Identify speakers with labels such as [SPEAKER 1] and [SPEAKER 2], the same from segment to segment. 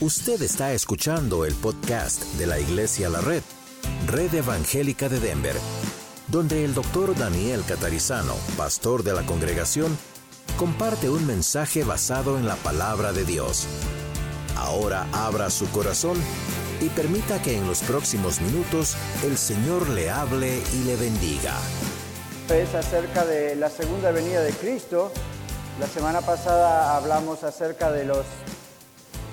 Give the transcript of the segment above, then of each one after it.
[SPEAKER 1] Usted está escuchando el podcast de la Iglesia La Red, Red Evangélica de Denver, donde el doctor Daniel Catarizano, pastor de la congregación, comparte un mensaje basado en la palabra de Dios. Ahora abra su corazón y permita que en los próximos minutos el Señor le hable y le bendiga.
[SPEAKER 2] Es acerca de la segunda venida de Cristo. La semana pasada hablamos acerca de los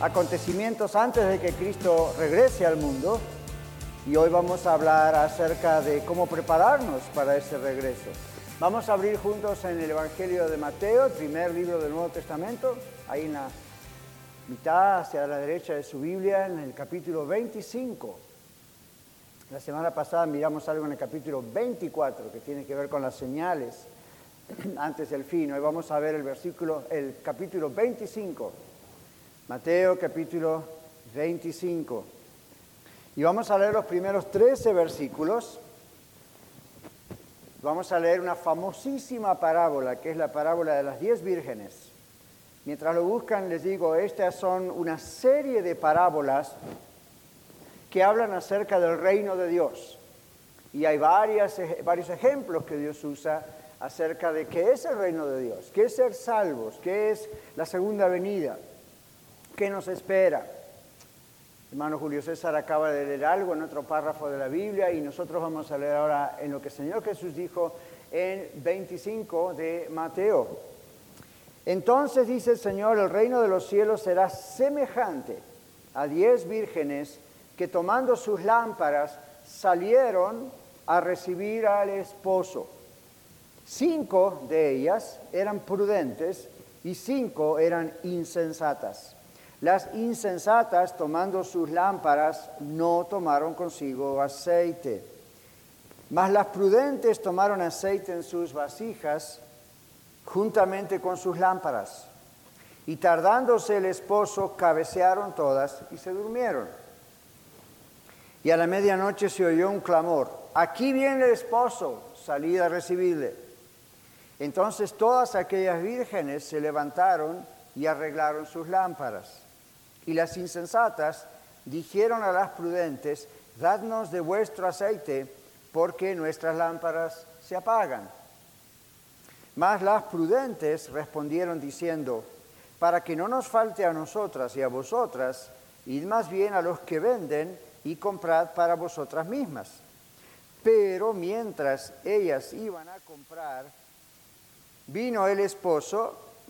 [SPEAKER 2] acontecimientos antes de que Cristo regrese al mundo y hoy vamos a hablar acerca de cómo prepararnos para ese regreso. Vamos a abrir juntos en el Evangelio de Mateo, el primer libro del Nuevo Testamento, ahí en la mitad hacia la derecha de su Biblia, en el capítulo 25. La semana pasada miramos algo en el capítulo 24 que tiene que ver con las señales antes del fin. Hoy vamos a ver el versículo, el capítulo 25 Mateo capítulo 25. Y vamos a leer los primeros 13 versículos. Vamos a leer una famosísima parábola, que es la parábola de las diez vírgenes. Mientras lo buscan, les digo, estas son una serie de parábolas que hablan acerca del reino de Dios. Y hay varias, varios ejemplos que Dios usa acerca de qué es el reino de Dios, qué es ser salvos, qué es la segunda venida. ¿Qué nos espera? Hermano Julio César acaba de leer algo en otro párrafo de la Biblia y nosotros vamos a leer ahora en lo que el Señor Jesús dijo en 25 de Mateo. Entonces dice el Señor, el reino de los cielos será semejante a diez vírgenes que tomando sus lámparas salieron a recibir al esposo. Cinco de ellas eran prudentes y cinco eran insensatas. Las insensatas, tomando sus lámparas, no tomaron consigo aceite. Mas las prudentes tomaron aceite en sus vasijas juntamente con sus lámparas. Y tardándose el esposo, cabecearon todas y se durmieron. Y a la medianoche se oyó un clamor, aquí viene el esposo, salid a recibirle. Entonces todas aquellas vírgenes se levantaron y arreglaron sus lámparas. Y las insensatas dijeron a las prudentes, dadnos de vuestro aceite, porque nuestras lámparas se apagan. Mas las prudentes respondieron diciendo, para que no nos falte a nosotras y a vosotras, id más bien a los que venden y comprad para vosotras mismas. Pero mientras ellas iban a comprar, vino el esposo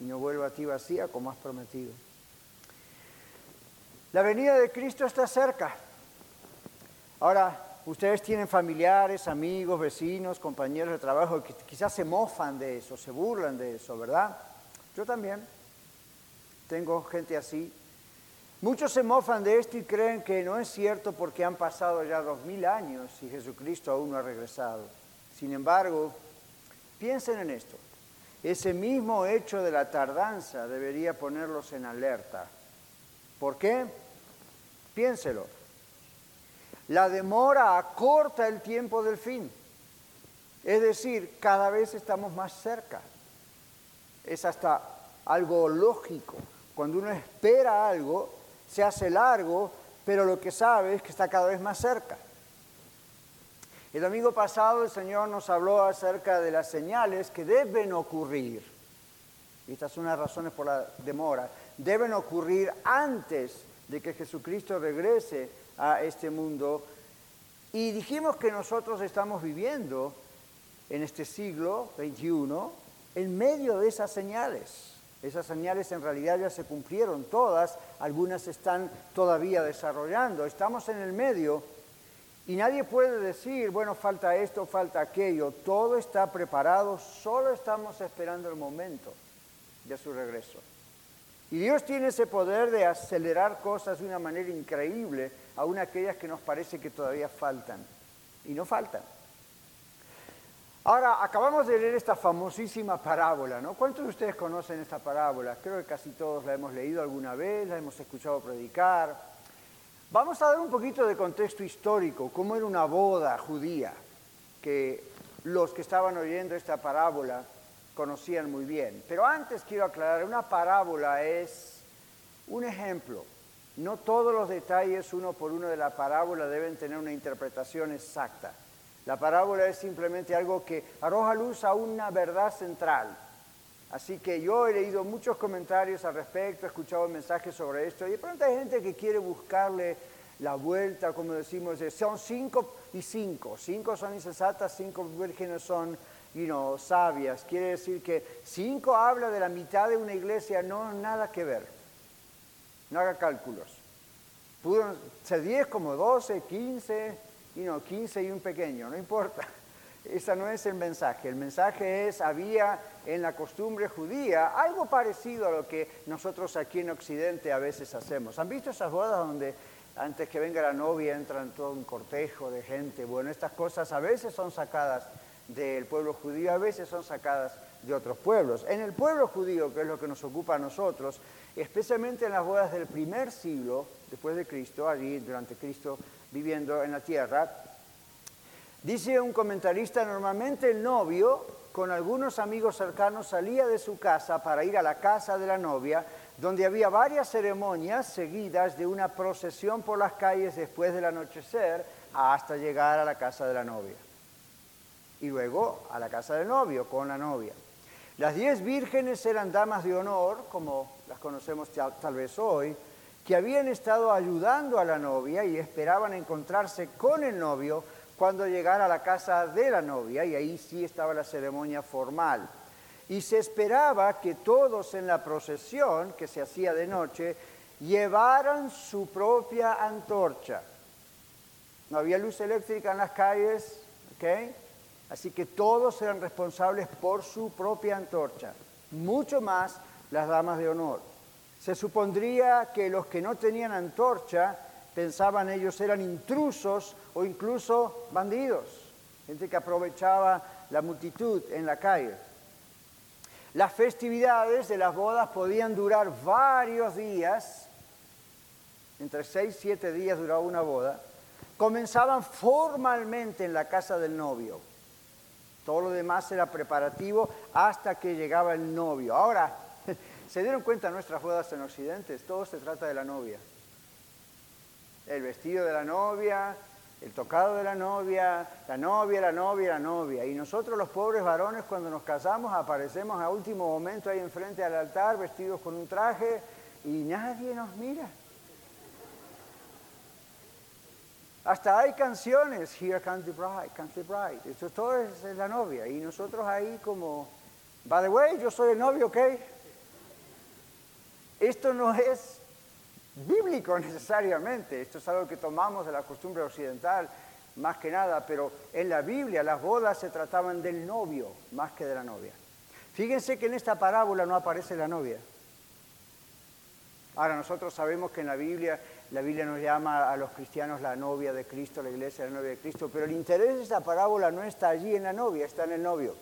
[SPEAKER 2] y no vuelva a ti vacía como has prometido. La venida de Cristo está cerca. Ahora, ustedes tienen familiares, amigos, vecinos, compañeros de trabajo que quizás se mofan de eso, se burlan de eso, ¿verdad? Yo también tengo gente así. Muchos se mofan de esto y creen que no es cierto porque han pasado ya dos mil años y Jesucristo aún no ha regresado. Sin embargo, piensen en esto. Ese mismo hecho de la tardanza debería ponerlos en alerta. ¿Por qué? Piénselo. La demora acorta el tiempo del fin. Es decir, cada vez estamos más cerca. Es hasta algo lógico. Cuando uno espera algo, se hace largo, pero lo que sabe es que está cada vez más cerca. El domingo pasado el Señor nos habló acerca de las señales que deben ocurrir. Y estas son las razones por la demora. Deben ocurrir antes de que Jesucristo regrese a este mundo. Y dijimos que nosotros estamos viviendo en este siglo XXI en medio de esas señales. Esas señales en realidad ya se cumplieron todas, algunas están todavía desarrollando. Estamos en el medio y nadie puede decir, bueno, falta esto, falta aquello. Todo está preparado, solo estamos esperando el momento de su regreso. Y Dios tiene ese poder de acelerar cosas de una manera increíble, aun aquellas que nos parece que todavía faltan. Y no faltan. Ahora, acabamos de leer esta famosísima parábola, ¿no? ¿Cuántos de ustedes conocen esta parábola? Creo que casi todos la hemos leído alguna vez, la hemos escuchado predicar. Vamos a dar un poquito de contexto histórico, cómo era una boda judía, que los que estaban oyendo esta parábola conocían muy bien. Pero antes quiero aclarar, una parábola es un ejemplo. No todos los detalles uno por uno de la parábola deben tener una interpretación exacta. La parábola es simplemente algo que arroja luz a una verdad central. Así que yo he leído muchos comentarios al respecto, he escuchado mensajes sobre esto y de pronto hay gente que quiere buscarle la vuelta, como decimos, son cinco y cinco. Cinco son insensatas, cinco vírgenes son you sabias. Quiere decir que cinco habla de la mitad de una iglesia, no nada que ver. No haga cálculos. Pudo ser diez como doce, quince, y no, 15 y un pequeño, no importa. Ese no es el mensaje. El mensaje es, había en la costumbre judía algo parecido a lo que nosotros aquí en Occidente a veces hacemos. ¿Han visto esas bodas donde antes que venga la novia entran todo un cortejo de gente? Bueno, estas cosas a veces son sacadas del pueblo judío, a veces son sacadas de otros pueblos. En el pueblo judío, que es lo que nos ocupa a nosotros, especialmente en las bodas del primer siglo después de Cristo, allí durante Cristo viviendo en la tierra. Dice un comentarista, normalmente el novio con algunos amigos cercanos salía de su casa para ir a la casa de la novia, donde había varias ceremonias seguidas de una procesión por las calles después del anochecer hasta llegar a la casa de la novia. Y luego a la casa del novio con la novia. Las diez vírgenes eran damas de honor, como las conocemos tal vez hoy, que habían estado ayudando a la novia y esperaban encontrarse con el novio cuando llegara a la casa de la novia, y ahí sí estaba la ceremonia formal. Y se esperaba que todos en la procesión, que se hacía de noche, llevaran su propia antorcha. No había luz eléctrica en las calles, ¿ok? Así que todos eran responsables por su propia antorcha, mucho más las damas de honor. Se supondría que los que no tenían antorcha pensaban ellos eran intrusos o incluso bandidos, gente que aprovechaba la multitud en la calle. Las festividades de las bodas podían durar varios días, entre seis y siete días duraba una boda, comenzaban formalmente en la casa del novio. Todo lo demás era preparativo hasta que llegaba el novio. Ahora, ¿Se dieron cuenta nuestras bodas en Occidente? Todo se trata de la novia. El vestido de la novia, el tocado de la novia, la novia, la novia, la novia. Y nosotros los pobres varones cuando nos casamos aparecemos a último momento ahí enfrente al altar vestidos con un traje y nadie nos mira. Hasta hay canciones, Here comes the bride, comes the bride. Esto todo es la novia. Y nosotros ahí como, by the way, yo soy el novio, ¿ok? Esto no es bíblico necesariamente, esto es algo que tomamos de la costumbre occidental más que nada, pero en la Biblia las bodas se trataban del novio más que de la novia. Fíjense que en esta parábola no aparece la novia. Ahora nosotros sabemos que en la Biblia, la Biblia nos llama a los cristianos la novia de Cristo, la iglesia la novia de Cristo, pero el interés de esta parábola no está allí en la novia, está en el novio.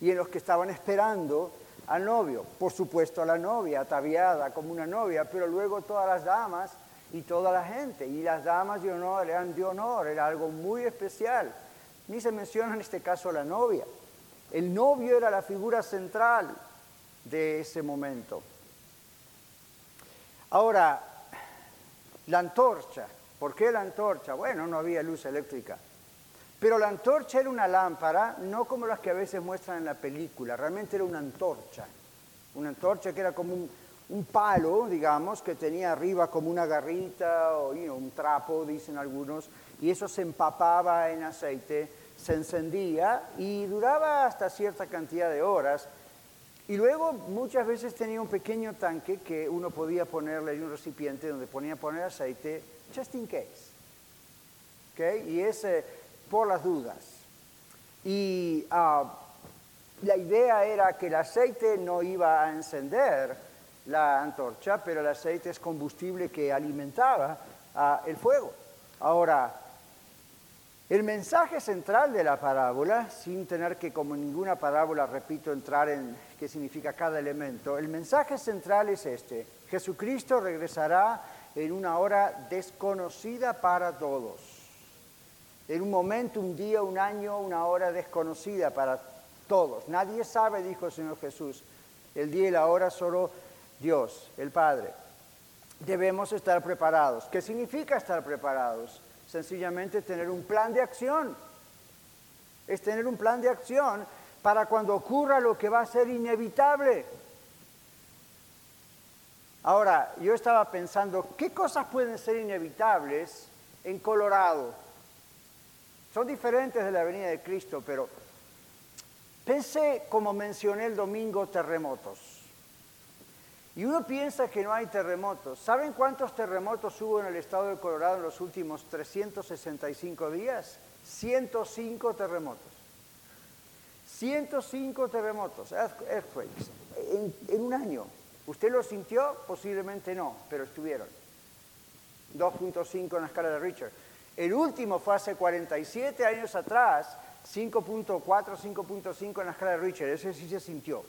[SPEAKER 2] Y en los que estaban esperando al novio, por supuesto a la novia, ataviada como una novia, pero luego todas las damas y toda la gente. Y las damas de honor eran de honor, era algo muy especial. Ni se menciona en este caso la novia. El novio era la figura central de ese momento. Ahora, la antorcha. ¿Por qué la antorcha? Bueno, no había luz eléctrica. Pero la antorcha era una lámpara, no como las que a veces muestran en la película, realmente era una antorcha. Una antorcha que era como un, palo, digamos, que tenía arriba como una garrita o un trapo, dicen algunos, y eso se empapaba en aceite, se encendía y duraba hasta cierta cantidad de horas. Y luego muchas veces tenía un pequeño tanque que uno podía ponerle en un recipiente donde ponía poner aceite, just in case. ¿Okay? Y ese por las dudas. Y ah, la idea era que el aceite no iba a encender la antorcha, pero el aceite es combustible que alimentaba el fuego. Ahora, el mensaje central de la parábola, sin tener que como ninguna parábola, repito, entrar en qué significa cada elemento, el mensaje central es este. Jesucristo regresará en una hora desconocida para todos. En un momento, un día, un año, una hora desconocida para todos. Nadie sabe, dijo el Señor Jesús, el día y la hora solo Dios, el Padre. Debemos estar preparados. ¿Qué significa estar preparados? Sencillamente tener un plan de acción. Es tener un plan de acción para cuando ocurra lo que va a ser inevitable. Ahora, yo estaba pensando, ¿qué cosas pueden ser inevitables en Colorado? Son diferentes de la venida de Cristo, pero pensé, como mencioné el domingo, terremotos. Y uno piensa que no hay terremotos. ¿Saben cuántos terremotos hubo en el estado de Colorado en los últimos 365 días? 105 terremotos. 105 terremotos, earthquakes, en, un año. ¿Usted lo sintió? Posiblemente no, pero estuvieron. 2.5 en la escala de Richard. El último fue hace 47 años atrás, 5.4, 5.5 en la escala de Richard. Ese sí se sintió.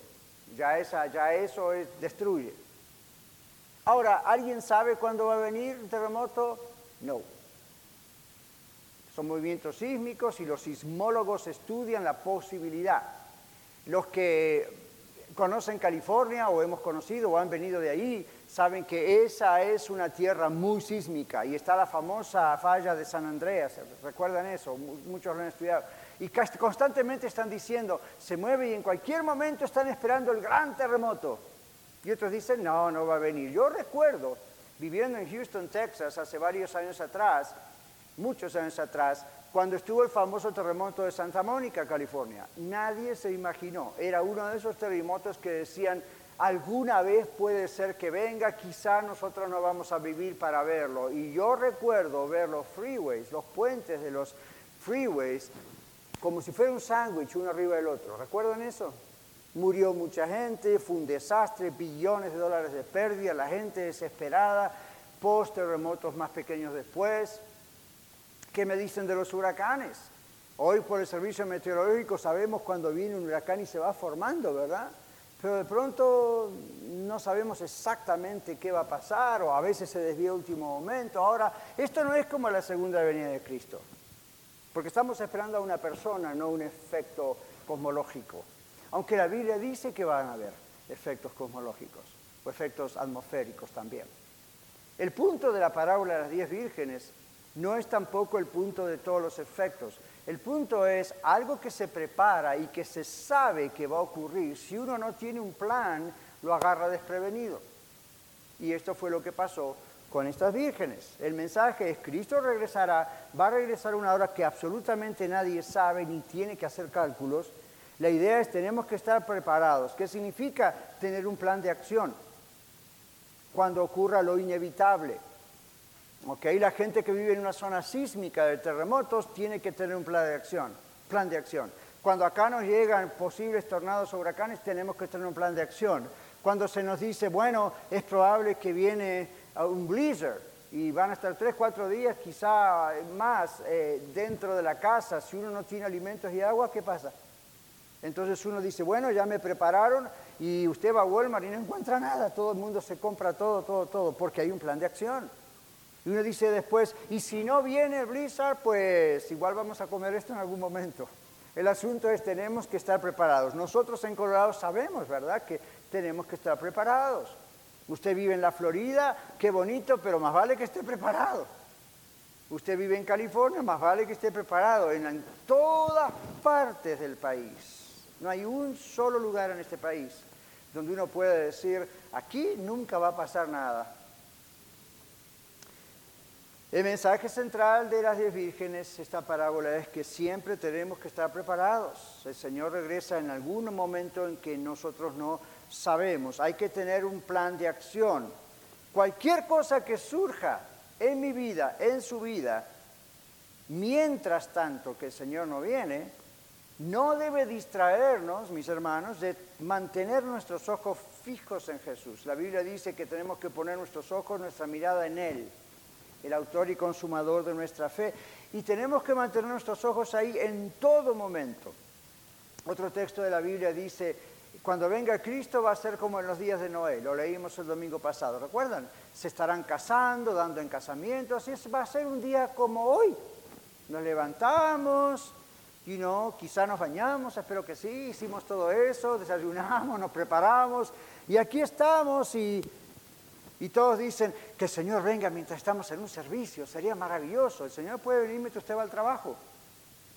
[SPEAKER 2] Ya, esa, ya eso es, destruye. Ahora, ¿alguien sabe cuándo va a venir un terremoto? No. Son movimientos sísmicos y los sismólogos estudian la posibilidad. Los que conocen California o hemos conocido o han venido de ahí, saben que esa es una tierra muy sísmica y está la famosa falla de San Andreas, recuerdan eso, muchos lo han estudiado. Y constantemente están diciendo, se mueve y en cualquier momento están esperando el gran terremoto. Y otros dicen, no, no va a venir. Yo recuerdo, viviendo en Houston, Texas, hace varios años atrás, muchos años atrás, cuando estuvo el famoso terremoto de Santa Mónica, California. Nadie se imaginó. Era uno de esos terremotos que decían, alguna vez puede ser que venga, quizá nosotros no vamos a vivir para verlo. Y yo recuerdo ver los freeways, los puentes de los freeways, como si fuera un sándwich uno arriba del otro. ¿Recuerdan eso? Murió mucha gente, fue un desastre, billones de dólares de pérdida, la gente desesperada, post terremotos más pequeños después. ¿Qué me dicen de los huracanes? Hoy por el servicio meteorológico sabemos cuando viene un huracán y se va formando, ¿verdad? Pero de pronto no sabemos exactamente qué va a pasar o a veces se desvía último momento. Ahora, esto no es como la segunda venida de Cristo, porque estamos esperando a una persona, no un efecto cosmológico. Aunque la Biblia dice que van a haber efectos cosmológicos o efectos atmosféricos también. El punto de la parábola de las diez vírgenes no es tampoco el punto de todos los efectos. El punto es algo que se prepara y que se sabe que va a ocurrir. Si uno no tiene un plan, lo agarra desprevenido. Y esto fue lo que pasó con estas vírgenes. El mensaje es, Cristo regresará, va a regresar una hora que absolutamente nadie sabe ni tiene que hacer cálculos. La idea es, tenemos que estar preparados. ¿Qué significa tener un plan de acción? Cuando ocurra lo inevitable la gente que vive en una zona sísmica de terremotos tiene que tener un plan de acción. Plan de acción. Cuando acá nos llegan posibles tornados o huracanes, tenemos que tener un plan de acción. Cuando se nos dice, bueno, es probable que viene un blizzard y van a estar tres, cuatro días, quizá más, eh, dentro de la casa, si uno no tiene alimentos y agua, ¿qué pasa? Entonces uno dice, bueno, ya me prepararon y usted va a Walmart y no encuentra nada, todo el mundo se compra todo, todo, todo, porque hay un plan de acción. Y uno dice después, y si no viene blizzard, pues igual vamos a comer esto en algún momento. El asunto es, tenemos que estar preparados. Nosotros en Colorado sabemos, ¿verdad?, que tenemos que estar preparados. Usted vive en la Florida, qué bonito, pero más vale que esté preparado. Usted vive en California, más vale que esté preparado. En, en todas partes del país. No hay un solo lugar en este país donde uno pueda decir, aquí nunca va a pasar nada el mensaje central de las diez vírgenes, esta parábola, es que siempre tenemos que estar preparados. El Señor regresa en algún momento en que nosotros no sabemos. Hay que tener un plan de acción. Cualquier cosa que surja en mi vida, en su vida, mientras tanto que el Señor no viene, no debe distraernos, mis hermanos, de mantener nuestros ojos fijos en Jesús. La Biblia dice que tenemos que poner nuestros ojos, nuestra mirada en Él, el autor y consumador de nuestra fe, y tenemos que mantener nuestros ojos ahí en todo momento. Otro texto de la Biblia dice, cuando venga Cristo va a ser como en los días de Noé, lo leímos el domingo pasado, ¿recuerdan? Se estarán casando, dando en casamiento, así va a ser un día como hoy. Nos levantamos, y no, quizá nos bañamos, espero que sí, hicimos todo eso, desayunamos, nos preparamos y aquí estamos y, y todos dicen que el Señor venga mientras estamos en un servicio, sería maravilloso, el Señor puede venir mientras usted va al trabajo,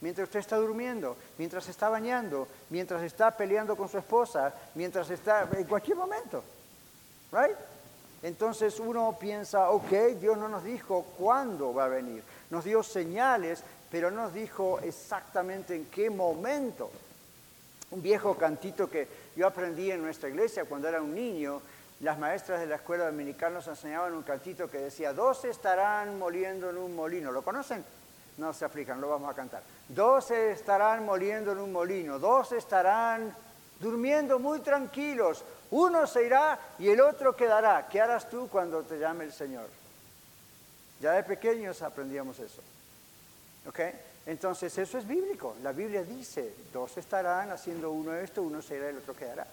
[SPEAKER 2] mientras usted está durmiendo, mientras está bañando, mientras está peleando con su esposa, mientras está, en cualquier momento, ¿right? Entonces uno piensa, ok, Dios no nos dijo cuándo va a venir, nos dio señales pero no nos dijo exactamente en qué momento. Un viejo cantito que yo aprendí en nuestra iglesia cuando era un niño, las maestras de la escuela dominicana nos enseñaban un cantito que decía, dos estarán moliendo en un molino. ¿Lo conocen? No se aplican, lo vamos a cantar. Dos estarán moliendo en un molino, dos estarán durmiendo muy tranquilos. Uno se irá y el otro quedará. ¿Qué harás tú cuando te llame el Señor? Ya de pequeños aprendíamos eso. Entonces eso es bíblico. La Biblia dice, dos estarán haciendo uno esto, uno será, el otro quedará.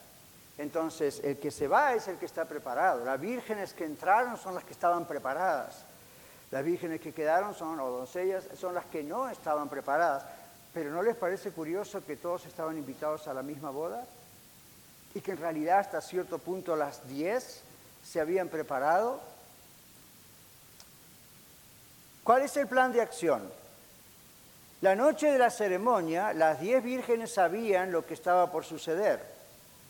[SPEAKER 2] Entonces el que se va es el que está preparado. Las vírgenes que entraron son las que estaban preparadas. Las vírgenes que quedaron son, o doncellas, son las que no estaban preparadas. Pero ¿no les parece curioso que todos estaban invitados a la misma boda? Y que en realidad hasta cierto punto las diez se habían preparado. ¿Cuál es el plan de acción? La noche de la ceremonia, las diez vírgenes sabían lo que estaba por suceder.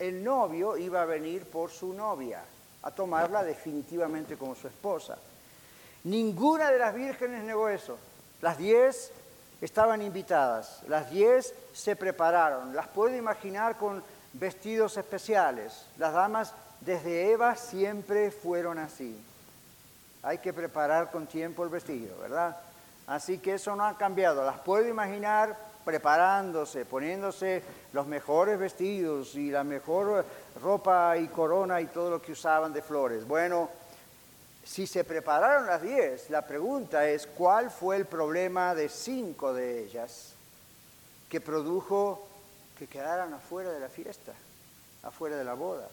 [SPEAKER 2] El novio iba a venir por su novia, a tomarla definitivamente como su esposa. Ninguna de las vírgenes negó eso. Las diez estaban invitadas, las diez se prepararon. Las puedo imaginar con vestidos especiales. Las damas desde Eva siempre fueron así. Hay que preparar con tiempo el vestido, ¿verdad? Así que eso no ha cambiado. Las puedo imaginar preparándose, poniéndose los mejores vestidos y la mejor ropa y corona y todo lo que usaban de flores. Bueno, si se prepararon las diez, la pregunta es, ¿cuál fue el problema de cinco de ellas que produjo que quedaran afuera de la fiesta, afuera de la boda?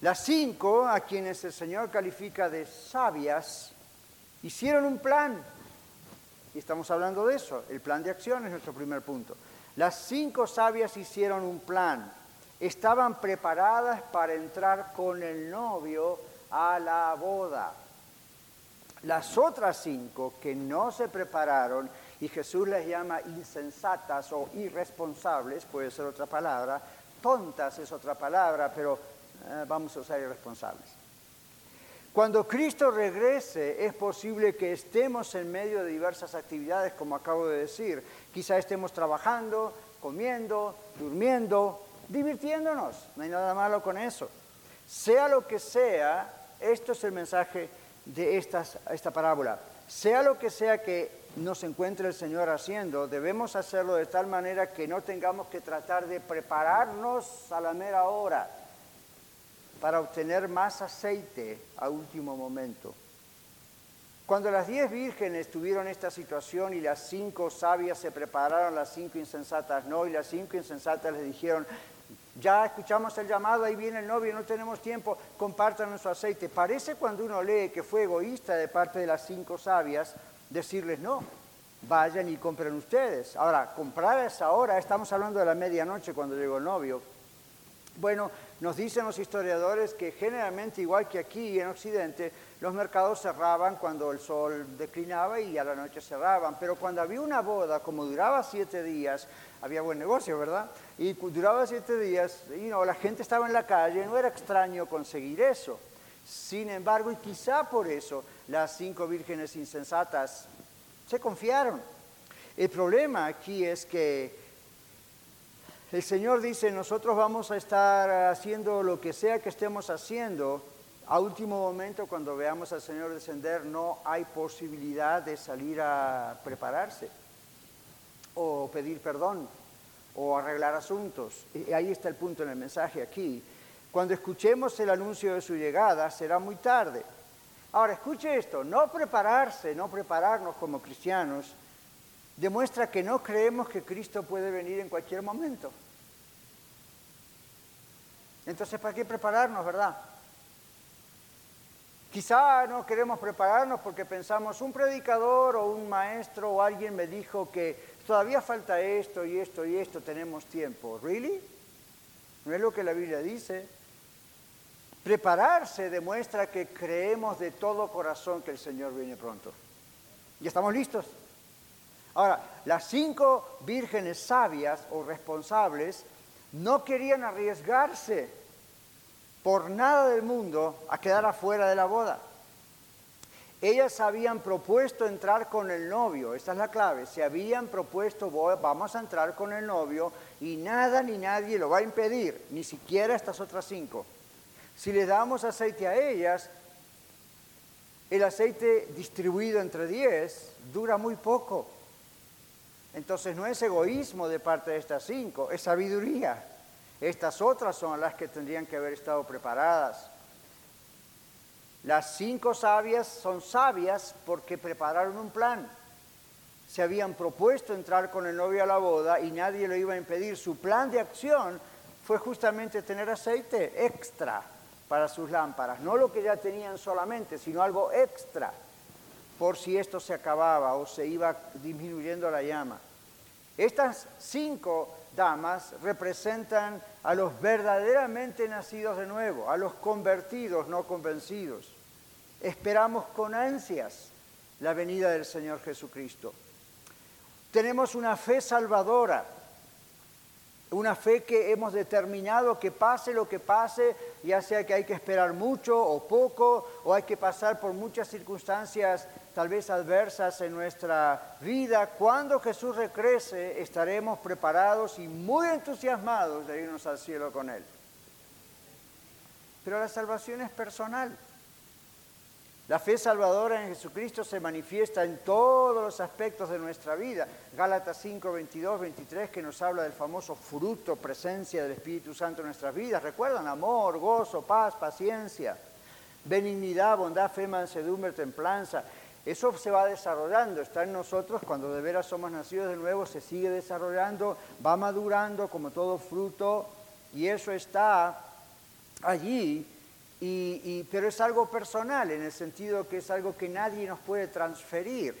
[SPEAKER 2] Las cinco, a quienes el Señor califica de sabias, hicieron un plan y estamos hablando de eso. El plan de acción es nuestro primer punto. Las cinco sabias hicieron un plan. Estaban preparadas para entrar con el novio a la boda. Las otras cinco que no se prepararon, y Jesús les llama insensatas o irresponsables, puede ser otra palabra, tontas es otra palabra, pero eh, vamos a usar irresponsables. Cuando Cristo regrese es posible que estemos en medio de diversas actividades, como acabo de decir. Quizá estemos trabajando, comiendo, durmiendo, divirtiéndonos. No hay nada malo con eso. Sea lo que sea, esto es el mensaje de esta parábola. Sea lo que sea que nos encuentre el Señor haciendo, debemos hacerlo de tal manera que no tengamos que tratar de prepararnos a la mera hora para obtener más aceite a último momento. Cuando las diez vírgenes tuvieron esta situación y las cinco sabias se prepararon, las cinco insensatas no, y las cinco insensatas les dijeron, ya escuchamos el llamado, ahí viene el novio, no tenemos tiempo, compartan su aceite. Parece cuando uno lee que fue egoísta de parte de las cinco sabias decirles no, vayan y compren ustedes. Ahora, comprar a esa hora, estamos hablando de la medianoche cuando llegó el novio. Bueno, nos dicen los historiadores que generalmente, igual que aquí en Occidente, los mercados cerraban cuando el sol declinaba y a la noche cerraban. Pero cuando había una boda, como duraba siete días, había buen negocio, ¿verdad? Y duraba siete días, y no, la gente estaba en la calle, no era extraño conseguir eso. Sin embargo, y quizá por eso, las cinco vírgenes insensatas se confiaron. El problema aquí es que el Señor dice, nosotros vamos a estar haciendo lo que sea que estemos haciendo. A último momento, cuando veamos al Señor descender, no hay posibilidad de salir a prepararse o pedir perdón. o arreglar asuntos. Y ahí está el punto en el mensaje aquí. Cuando escuchemos el anuncio de su llegada, será muy tarde. Ahora, escuche esto, no prepararse, no prepararnos como cristianos, demuestra que no creemos que Cristo puede venir en cualquier momento. Entonces, ¿para qué prepararnos, verdad? Quizá no queremos prepararnos porque pensamos, un predicador o un maestro o alguien me dijo que todavía falta esto y esto y esto, tenemos tiempo. ¿Really? ¿No es lo que la Biblia dice? Prepararse demuestra que creemos de todo corazón que el Señor viene pronto. ¿Y estamos listos? Ahora, las cinco vírgenes sabias o responsables no querían arriesgarse por nada del mundo a quedar afuera de la boda. Ellas habían propuesto entrar con el novio, esta es la clave, se habían propuesto vamos a entrar con el novio y nada ni nadie lo va a impedir, ni siquiera estas otras cinco. Si le damos aceite a ellas, el aceite distribuido entre diez dura muy poco. Entonces no es egoísmo de parte de estas cinco, es sabiduría. Estas otras son las que tendrían que haber estado preparadas. Las cinco sabias son sabias porque prepararon un plan. Se habían propuesto entrar con el novio a la boda y nadie lo iba a impedir. Su plan de acción fue justamente tener aceite extra para sus lámparas. No lo que ya tenían solamente, sino algo extra por si esto se acababa o se iba disminuyendo la llama. Estas cinco damas representan a los verdaderamente nacidos de nuevo, a los convertidos, no convencidos. Esperamos con ansias la venida del Señor Jesucristo. Tenemos una fe salvadora, una fe que hemos determinado que pase lo que pase, ya sea que hay que esperar mucho o poco, o hay que pasar por muchas circunstancias tal vez adversas en nuestra vida, cuando Jesús regrese estaremos preparados y muy entusiasmados de irnos al cielo con Él. Pero la salvación es personal. La fe salvadora en Jesucristo se manifiesta en todos los aspectos de nuestra vida. Gálatas 5, 22, 23, que nos habla del famoso fruto, presencia del Espíritu Santo en nuestras vidas. ¿Recuerdan? Amor, gozo, paz, paciencia, benignidad, bondad, fe, mansedumbre, templanza. Eso se va desarrollando, está en nosotros, cuando de veras somos nacidos de nuevo, se sigue desarrollando, va madurando como todo fruto, y eso está allí, pero es algo personal, en el sentido que es algo que nadie nos puede transferir.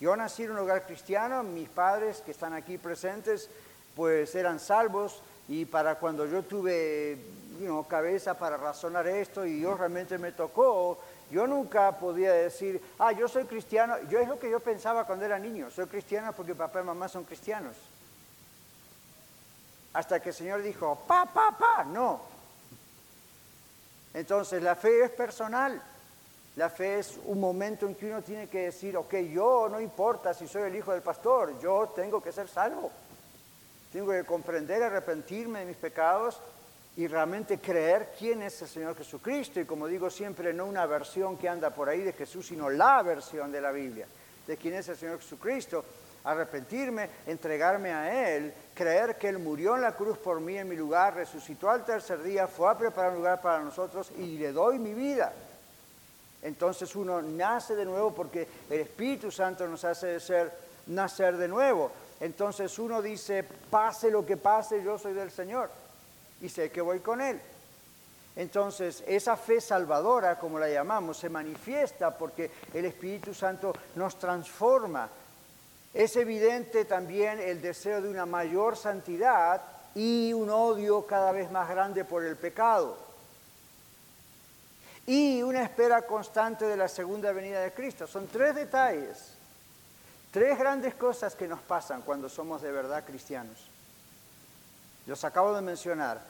[SPEAKER 2] Yo nací en un hogar cristiano, mis padres que están aquí presentes, pues eran salvos, y para cuando yo tuve cabeza para razonar esto, y Dios realmente me tocó, yo nunca podía decir, ah, yo soy cristiano. Yo es lo que yo pensaba cuando era niño. Soy cristiano porque papá y mamá son cristianos. Hasta que el Señor dijo, pa, pa, pa, no. Entonces la fe es personal. La fe es un momento en que uno tiene que decir, ok, yo no importa si soy el hijo del pastor, yo tengo que ser salvo. Tengo que comprender, arrepentirme de mis pecados y realmente creer quién es el Señor Jesucristo. Y como digo siempre, no una versión que anda por ahí de Jesús, sino la versión de la Biblia, de quién es el Señor Jesucristo. Arrepentirme, entregarme a Él, creer que Él murió en la cruz por mí en mi lugar, resucitó al tercer día, fue a preparar un lugar para nosotros y le doy mi vida. Entonces uno nace de nuevo porque el Espíritu Santo nos hace ser, nacer de nuevo. Entonces uno dice, pase lo que pase, yo soy del Señor y sé que voy con Él. Entonces, esa fe salvadora, como la llamamos, se manifiesta porque el Espíritu Santo nos transforma. Es evidente también el deseo de una mayor santidad y un odio cada vez más grande por el pecado. Y una espera constante de la segunda venida de Cristo. Son tres detalles, tres grandes cosas que nos pasan cuando somos de verdad cristianos. Los acabo de mencionar.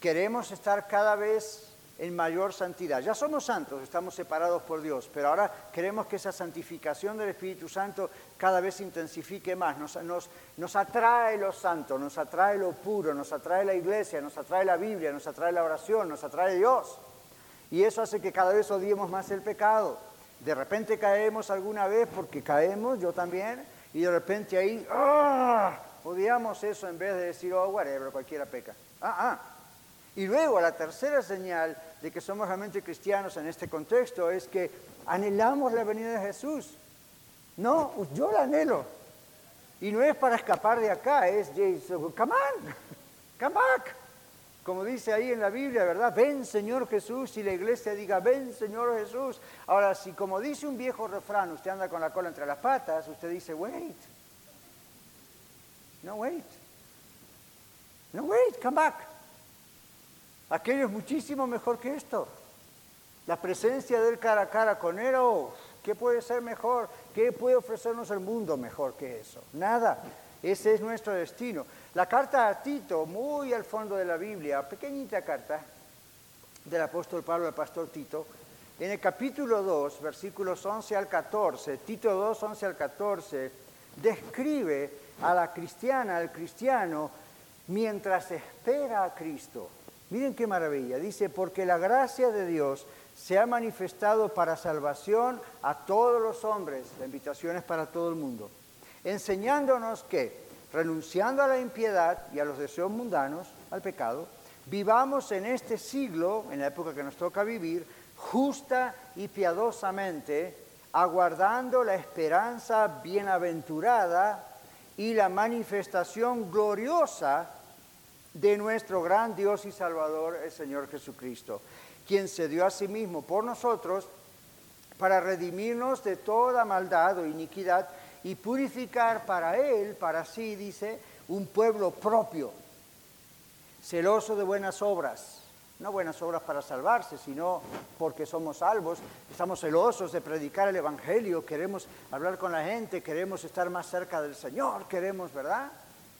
[SPEAKER 2] Queremos estar cada vez en mayor santidad. Ya somos santos, estamos separados por Dios, pero ahora queremos que esa santificación del Espíritu Santo cada vez se intensifique más. Nos, nos, atrae lo santo, nos atrae lo puro, nos atrae la iglesia, nos atrae la Biblia, nos atrae la oración, nos atrae Dios. Y eso hace que cada vez odiemos más el pecado. De repente caemos alguna vez porque caemos, yo también, y de repente ahí, ¡ah! Odiamos eso en vez de decir, oh, whatever, cualquiera peca. Ah, ah. Y luego la tercera señal de que somos realmente cristianos en este contexto es que anhelamos la venida de Jesús. No, yo la anhelo. Y no es para escapar de acá, es, come on, come back. Como dice ahí en la Biblia, ¿verdad? Ven Señor Jesús y la iglesia diga, ven Señor Jesús. Ahora, si como dice un viejo refrán, usted anda con la cola entre las patas, usted dice, wait. No, wait. No, wait, come back. Aquello es muchísimo mejor que esto. La presencia del cara a cara con Él, oh, ¿qué puede ser mejor? ¿Qué puede ofrecernos el mundo mejor que eso? Nada. Ese es nuestro destino. La carta a Tito, muy al fondo de la Biblia, pequeñita carta del apóstol Pablo al pastor Tito, en el capítulo 2, versículos 11 al 14, Tito 2, 11 al 14, describe a la cristiana, al cristiano, mientras espera a Cristo. Miren qué maravilla. Dice, porque la gracia de Dios se ha manifestado para salvación a todos los hombres. La invitación es para todo el mundo. Enseñándonos que, renunciando a la impiedad y a los deseos mundanos, al pecado, vivamos en este siglo, en la época que nos toca vivir, justa y piadosamente, aguardando la esperanza bienaventurada y la manifestación gloriosa de nuestro gran Dios y Salvador, el Señor Jesucristo, quien se dio a sí mismo por nosotros para redimirnos de toda maldad o iniquidad y purificar para Él, para sí, dice, un pueblo propio, celoso de buenas obras. No buenas obras para salvarse, sino porque somos salvos, estamos celosos de predicar el Evangelio, queremos hablar con la gente, queremos estar más cerca del Señor, queremos, ¿verdad?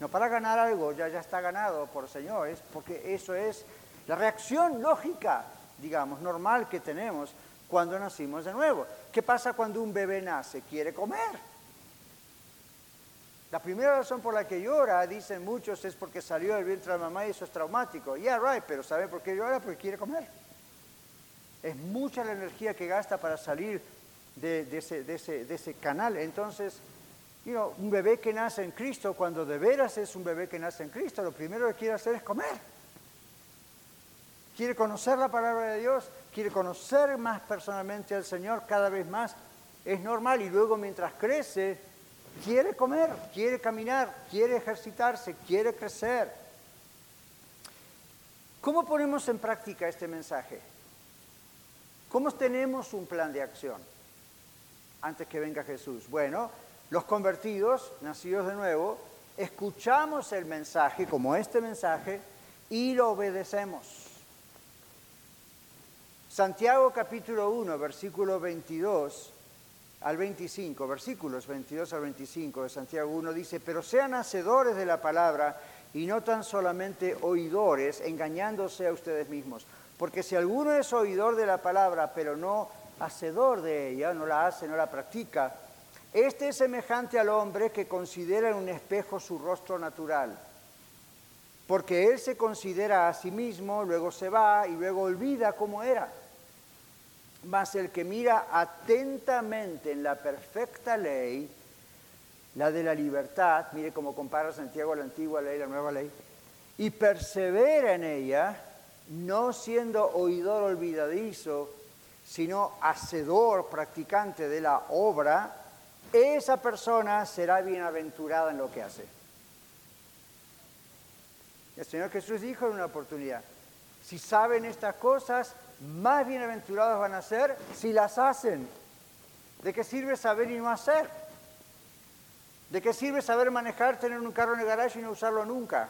[SPEAKER 2] No para ganar algo, ya, ya está ganado por señores, porque eso es la reacción lógica, digamos, normal que tenemos cuando nacimos de nuevo. ¿Qué pasa cuando un bebé nace? Quiere comer. La primera razón por la que llora, dicen muchos, es porque salió del vientre de la mamá y eso es traumático. Yeah, right, pero ¿sabe por qué llora? Porque quiere comer. Es mucha la energía que gasta para salir de, ese, de ese canal. Entonces, un bebé que nace en Cristo, cuando de veras es un bebé que nace en Cristo, lo primero que quiere hacer es comer. Quiere conocer la palabra de Dios, quiere conocer más personalmente al Señor cada vez más. Es normal y luego mientras crece, quiere comer, quiere caminar, quiere ejercitarse, quiere crecer. ¿Cómo ponemos en práctica este mensaje? ¿Cómo tenemos un plan de acción antes que venga Jesús? Bueno, los convertidos, nacidos de nuevo, escuchamos el mensaje como este mensaje y lo obedecemos. Santiago capítulo 1, versículo 22 al 25, versículos 22 al 25 de Santiago 1 dice, pero sean hacedores de la palabra y no tan solamente oidores, engañándose a ustedes mismos. Porque si alguno es oidor de la palabra, pero no hacedor de ella, no la hace, no la practica, este es semejante al hombre que considera en un espejo su rostro natural, porque él se considera a sí mismo, luego se va y luego olvida cómo era. Mas el que mira atentamente en la perfecta ley, la de la libertad, mire cómo compara Santiago la antigua ley, la nueva ley, y persevera en ella, no siendo oidor olvidadizo, sino hacedor, practicante de la obra, esa persona será bienaventurada en lo que hace. El Señor Jesús dijo en una oportunidad, si saben estas cosas, más bienaventurados van a ser si las hacen. ¿De qué sirve saber y no hacer? ¿De qué sirve saber manejar, tener un carro en el garaje y no usarlo nunca?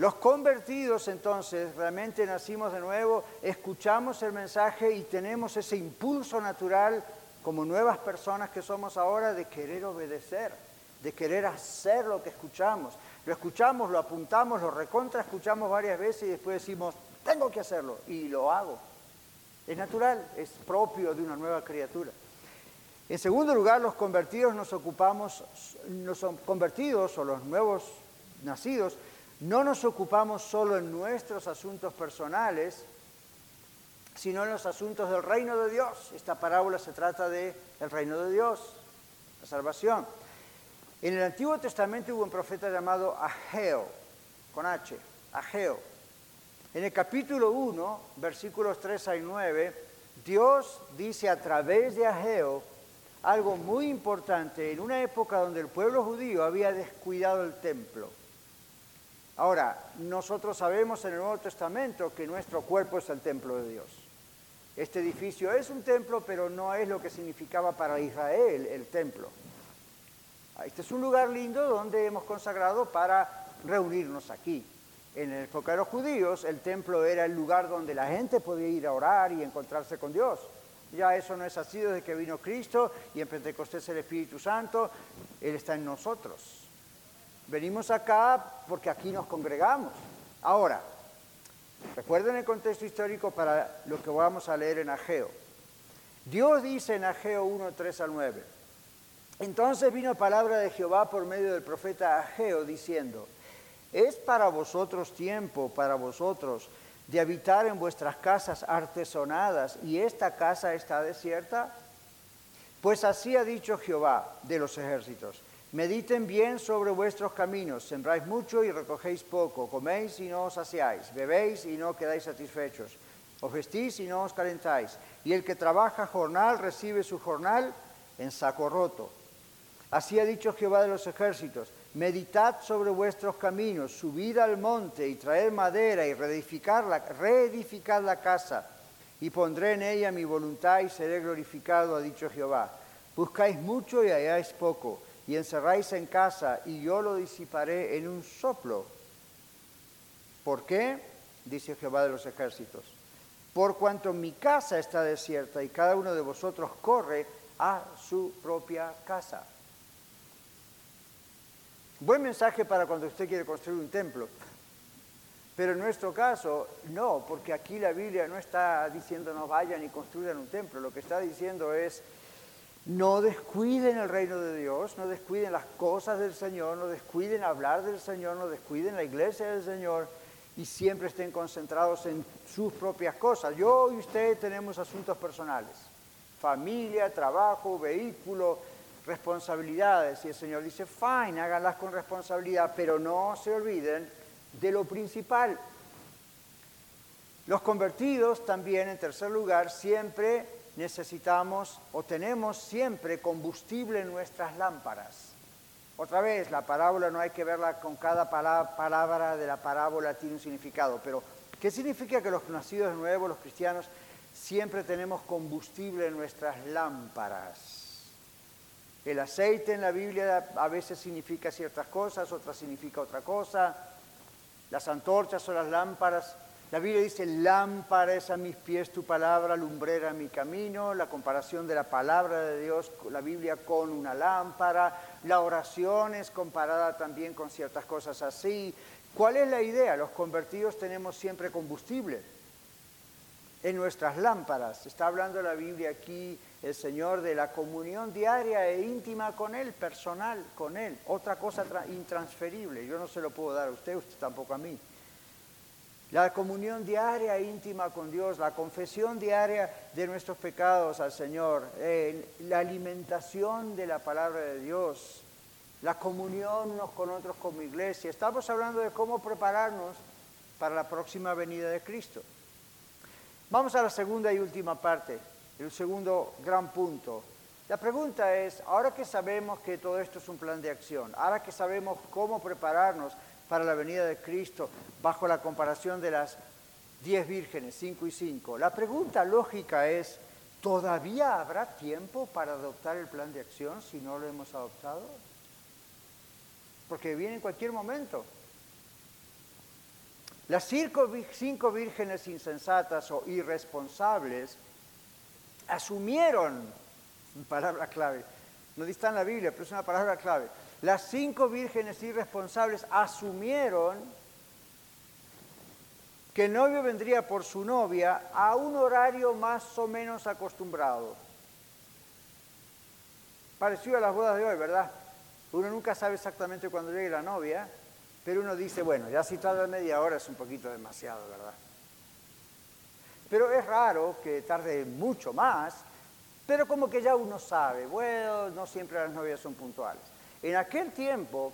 [SPEAKER 2] Los convertidos entonces realmente nacimos de nuevo, escuchamos el mensaje y tenemos ese impulso natural como nuevas personas que somos ahora de querer obedecer, de querer hacer lo que escuchamos. Lo escuchamos, lo apuntamos, lo recontra escuchamos varias veces y después decimos, tengo que hacerlo y lo hago. Es natural, es propio de una nueva criatura. En segundo lugar, los convertidos nos ocupamos, los convertidos o los nuevos nacidos no nos ocupamos solo en nuestros asuntos personales, sino en los asuntos del reino de Dios. Esta parábola se trata del el reino de Dios. la salvación. En el Antiguo Testamento hubo un profeta llamado Ageo, con H, Ageo. En el capítulo 1, versículos 3 y 9, Dios dice a través de Ageo algo muy importante en una época donde el pueblo judío había descuidado el templo. Ahora, nosotros sabemos en el Nuevo Testamento que nuestro cuerpo es el templo de Dios. Este edificio es un templo, pero no es lo que significaba para Israel el templo. Este es un lugar lindo donde hemos consagrado para reunirnos aquí. En el época de los judíos, el templo era el lugar donde la gente podía ir a orar y encontrarse con Dios. Ya eso no es así desde que vino Cristo y en Pentecostés el Espíritu Santo, Él está en nosotros. Venimos acá porque aquí nos congregamos. Ahora, recuerden el contexto histórico para lo que vamos a leer en Ageo. Dios dice en Ageo 1, 3 al 9. Entonces vino palabra de Jehová por medio del profeta Ageo diciendo, es para vosotros tiempo, para vosotros, de habitar en vuestras casas artesonadas y esta casa está desierta? Pues así ha dicho Jehová de los ejércitos. Mediten bien sobre vuestros caminos, sembráis mucho y recogéis poco, coméis y no os saciáis, bebéis y no quedáis satisfechos, os vestís y no os calentáis, y el que trabaja jornal recibe su jornal en saco roto. Así ha dicho Jehová de los ejércitos, meditad sobre vuestros caminos, subid al monte y traed madera y reedificad la, reedificad la casa, y pondré en ella mi voluntad y seré glorificado, ha dicho Jehová. Buscáis mucho y halláis poco, y encerráis en casa, y yo lo disiparé en un soplo. ¿Por qué? Dice Jehová de los ejércitos. Por cuanto mi casa está desierta y cada uno de vosotros corre a su propia casa. Buen mensaje para cuando usted quiere construir un templo. Pero en nuestro caso, no, porque aquí la Biblia no está diciendo no vayan y construyan un templo. Lo que está diciendo es no descuiden el reino de Dios, no descuiden las cosas del Señor, no descuiden hablar del Señor, no descuiden la iglesia del Señor y siempre estén concentrados en sus propias cosas. Yo y usted tenemos asuntos personales, familia, trabajo, vehículo, responsabilidades. Y el Señor dice, fine, háganlas con responsabilidad, pero no se olviden de lo principal. Los convertidos también, en tercer lugar, siempre necesitamos o tenemos siempre combustible en nuestras lámparas. Otra vez, la parábola no hay que verla con cada palabra de la parábola, tiene un significado, pero ¿qué significa que los nacidos de nuevo, los cristianos, siempre tenemos combustible en nuestras lámparas? El aceite en la Biblia a veces significa ciertas cosas, otras significa otra cosa. Las antorchas o las lámparas. La Biblia dice, lámpara es a mis pies tu palabra, lumbrera mi camino. La comparación de la palabra de Dios, la Biblia con una lámpara. La oración es comparada también con ciertas cosas así. ¿Cuál es la idea? Los convertidos tenemos siempre combustible en nuestras lámparas. Está hablando la Biblia aquí el Señor de la comunión diaria e íntima con Él, personal con Él. Otra cosa intransferible. Yo no se lo puedo dar a usted, usted tampoco a mí. La comunión diaria íntima con Dios, la confesión diaria de nuestros pecados al Señor, eh, la alimentación de la palabra de Dios, la comunión unos con otros como iglesia. Estamos hablando de cómo prepararnos para la próxima venida de Cristo. Vamos a la segunda y última parte, el segundo gran punto. La pregunta es, ahora que sabemos que todo esto es un plan de acción, ahora que sabemos cómo prepararnos para la venida de Cristo bajo la comparación de las diez vírgenes, cinco y cinco, la pregunta lógica es, ¿todavía habrá tiempo para adoptar el plan de acción si no lo hemos adoptado? Porque viene en cualquier momento. Las cinco vírgenes insensatas o irresponsables asumieron, palabra clave, no está en la Biblia, pero es una palabra clave, las cinco vírgenes irresponsables asumieron que el novio vendría por su novia a un horario más o menos acostumbrado. Parecido a las bodas de hoy, ¿verdad? Uno nunca sabe exactamente cuándo llegue la novia, pero uno dice, bueno, ya si tarda media hora es un poquito demasiado, ¿verdad? Pero es raro que tarde mucho más, Pero como que ya uno sabe, bueno, no siempre las novias son puntuales. En aquel tiempo,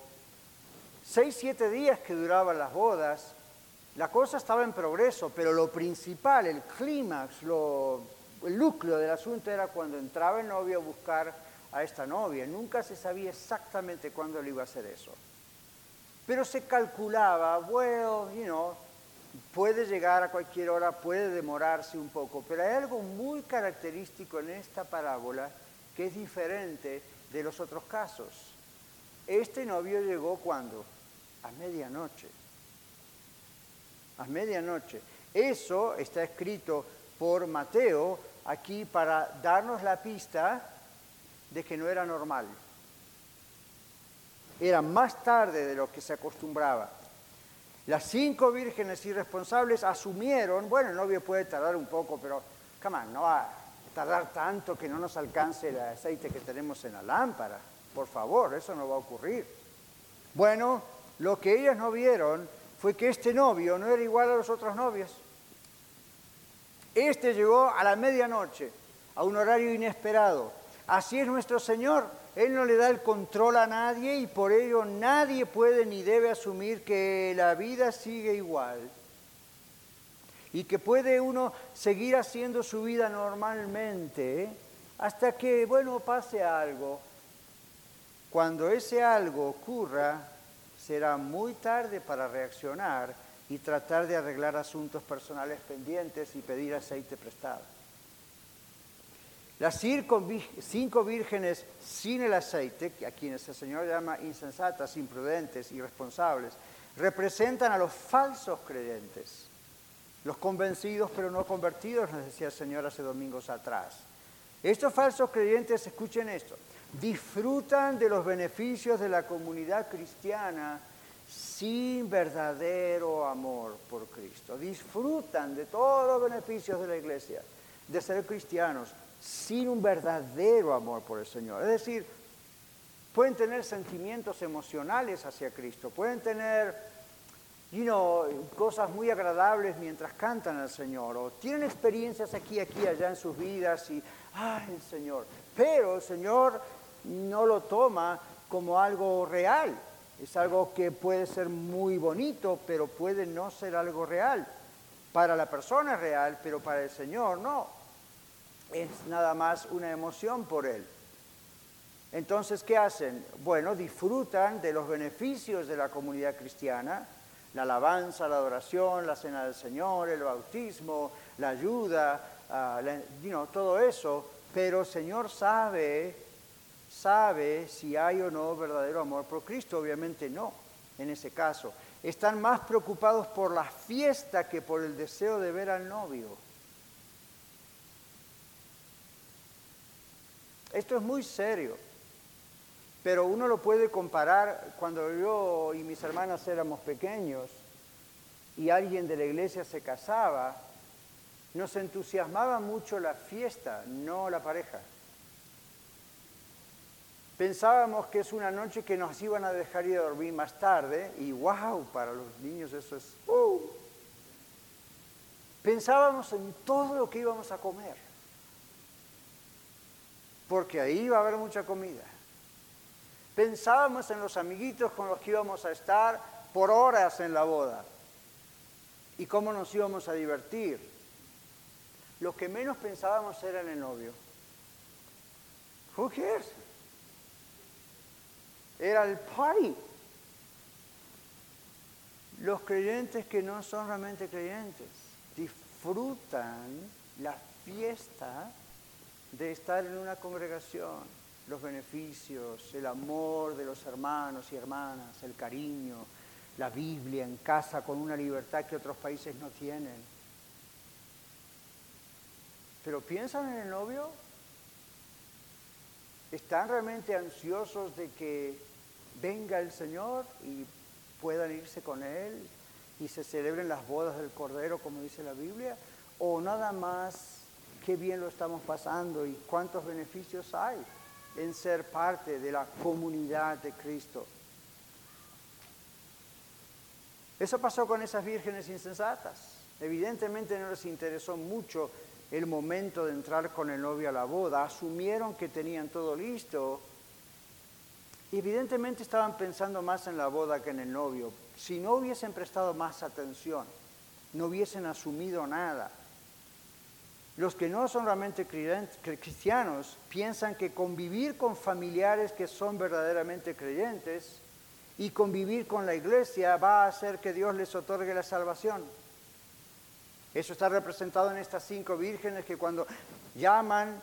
[SPEAKER 2] seis, siete días que duraban las bodas, la cosa estaba en progreso, pero lo principal, el clímax, el núcleo del asunto era cuando entraba el novio a buscar a esta novia. Nunca se sabía exactamente cuándo le iba a hacer eso. Pero se calculaba, bueno, you know, puede llegar a cualquier hora, puede demorarse un poco, pero hay algo muy característico en esta parábola que es diferente de los otros casos. Este novio llegó cuando? A medianoche. A medianoche. Eso está escrito por Mateo aquí para darnos la pista de que no era normal. Era más tarde de lo que se acostumbraba. Las cinco vírgenes irresponsables asumieron, bueno, el novio puede tardar un poco, pero, come on, no va a tardar tanto que no nos alcance el aceite que tenemos en la lámpara. Por favor, eso no va a ocurrir. Bueno, lo que ellas no vieron fue que este novio no era igual a los otros novios. Este llegó a la medianoche, a un horario inesperado. Así es nuestro Señor. Él no le da el control a nadie y por ello nadie puede ni debe asumir que la vida sigue igual y que puede uno seguir haciendo su vida normalmente hasta que, bueno, pase algo. Cuando ese algo ocurra, será muy tarde para reaccionar y tratar de arreglar asuntos personales pendientes y pedir aceite prestado. Las cinco vírgenes sin el aceite, a quienes el Señor llama insensatas, imprudentes, irresponsables, representan a los falsos creyentes, los convencidos pero no convertidos, nos decía el Señor hace domingos atrás. Estos falsos creyentes, escuchen esto, disfrutan de los beneficios de la comunidad cristiana sin verdadero amor por Cristo. Disfrutan de todos los beneficios de la iglesia, de ser cristianos, sin un verdadero amor por el Señor. Es decir, pueden tener sentimientos emocionales hacia Cristo, pueden tener cosas muy agradables mientras cantan al Señor, o tienen experiencias aquí, aquí, allá en sus vidas y, ay, el Señor. Pero el Señor no lo toma como algo real. Es algo que puede ser muy bonito, pero puede no ser algo real. Para la persona es real, pero para el Señor no es nada más una emoción por Él. Entonces, ¿qué hacen? Bueno, disfrutan de los beneficios de la comunidad cristiana, la alabanza, la adoración, la cena del Señor, el bautismo, la ayuda, uh, todo eso, pero Señor sabe, sabe si hay o no verdadero amor por Cristo, obviamente no, en ese caso. Están más preocupados por la fiesta que por el deseo de ver al novio. Esto es muy serio, pero uno lo puede comparar cuando yo y mis hermanas éramos pequeños y alguien de la iglesia se casaba, nos entusiasmaba mucho la fiesta, no la pareja. Pensábamos que es una noche que nos iban a dejar ir a dormir más tarde y wow, para los niños eso es... Uh. Pensábamos en todo lo que íbamos a comer porque ahí va a haber mucha comida. Pensábamos en los amiguitos con los que íbamos a estar por horas en la boda y cómo nos íbamos a divertir. Lo que menos pensábamos era en el novio. Who cares? Era el party. Los creyentes que no son realmente creyentes disfrutan la fiesta de estar en una congregación, los beneficios, el amor de los hermanos y hermanas, el cariño, la Biblia en casa con una libertad que otros países no tienen. Pero piensan en el novio, están realmente ansiosos de que venga el Señor y puedan irse con Él y se celebren las bodas del Cordero, como dice la Biblia, o nada más qué bien lo estamos pasando y cuántos beneficios hay en ser parte de la comunidad de Cristo. Eso pasó con esas vírgenes insensatas. Evidentemente no les interesó mucho el momento de entrar con el novio a la boda, asumieron que tenían todo listo. Evidentemente estaban pensando más en la boda que en el novio. Si no hubiesen prestado más atención, no hubiesen asumido nada. Los que no son realmente cristianos piensan que convivir con familiares que son verdaderamente creyentes y convivir con la iglesia va a hacer que Dios les otorgue la salvación. Eso está representado en estas cinco vírgenes que cuando llaman,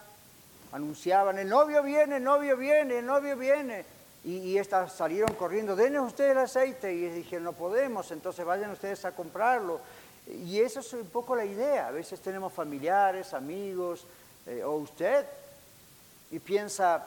[SPEAKER 2] anunciaban, el novio viene, el novio viene, el novio viene. Y, estas salieron corriendo, denle ustedes el aceite. Y dijeron, no podemos, entonces vayan ustedes a comprarlo. Y eso es un poco la idea. A veces tenemos familiares, amigos, eh, o usted, y piensa,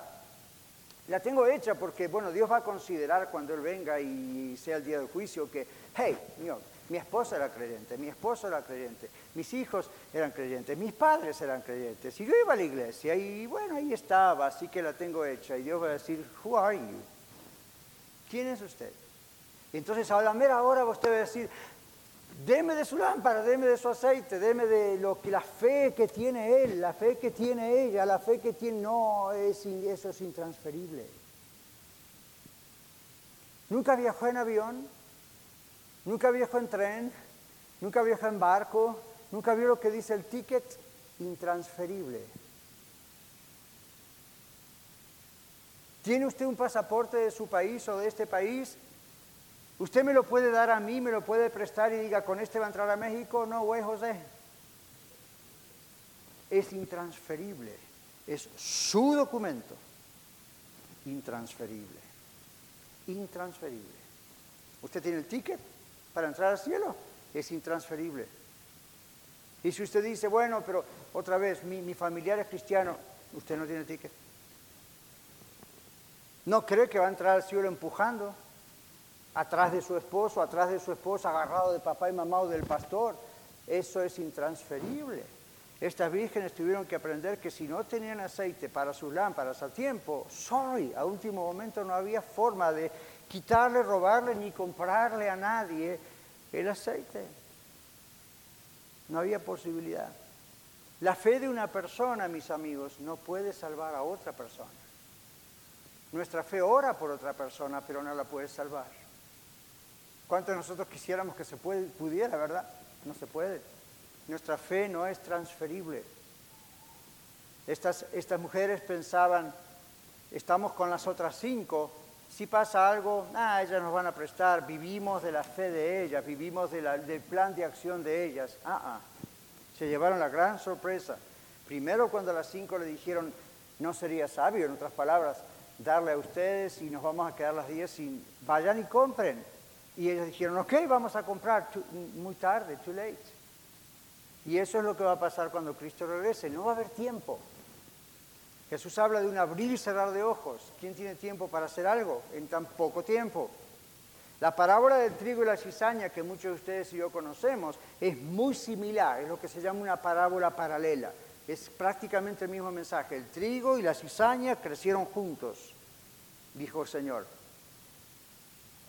[SPEAKER 2] la tengo hecha porque, bueno, Dios va a considerar cuando Él venga y sea el día del juicio que, hey, Dios, mi esposa era creyente, mi esposo era creyente, mis hijos eran creyentes, mis padres eran creyentes. Y yo iba a la iglesia y bueno, ahí estaba, así que la tengo hecha. Y Dios va a decir, Who are you? ¿Quién es usted? Entonces a la mera hora usted va a decir, deme de su lámpara, deme de su aceite, deme de lo que la fe que tiene él, la fe que tiene ella, la fe que tiene, no, es, eso es intransferible. ¿Nunca viajó en avión? Nunca viajó en tren, nunca viajó en barco, nunca vio lo que dice el ticket intransferible. ¿Tiene usted un pasaporte de su país o de este país? Usted me lo puede dar a mí, me lo puede prestar y diga, con este va a entrar a México. No, güey, José. Es intransferible. Es su documento. Intransferible. Intransferible. ¿Usted tiene el ticket? Para entrar al cielo. Es intransferible. Y si usted dice, bueno, pero otra vez, mi, familiar es cristiano, usted no tiene ticket. No cree que va a entrar al cielo empujando atrás de su esposo, atrás de su esposa, agarrado de papá y mamá o del pastor. Eso es intransferible. Estas vírgenes tuvieron que aprender que si no tenían aceite para sus lámparas a tiempo, sorry, a último momento no había forma de quitarle, robarle ni comprarle a nadie el aceite. No había posibilidad. La fe de una persona, mis amigos, no puede salvar a otra persona. Nuestra fe ora por otra persona, pero no la puede salvar. ¿Cuántos de nosotros quisiéramos que se pudiera, verdad? No se puede. Nuestra fe no es transferible. Estas, estas mujeres pensaban, estamos con las otras cinco, si pasa algo, ah, ellas nos van a prestar, vivimos de la fe de ellas, vivimos del plan de acción de ellas. Ah, ah, se llevaron la gran sorpresa. Primero cuando a las cinco le dijeron, no sería sabio, en otras palabras, darle a ustedes y nos vamos a quedar las diez sin, vayan y compren. Y ellos dijeron, ok, vamos a comprar, muy tarde, too late. Y eso es lo que va a pasar cuando Cristo regrese, no va a haber tiempo. Jesús habla de un abrir y cerrar de ojos. ¿Quién tiene tiempo para hacer algo en tan poco tiempo? La parábola del trigo y la cizaña que muchos de ustedes y yo conocemos es muy similar, es lo que se llama una parábola paralela. Es prácticamente el mismo mensaje. El trigo y la cizaña crecieron juntos, dijo el Señor.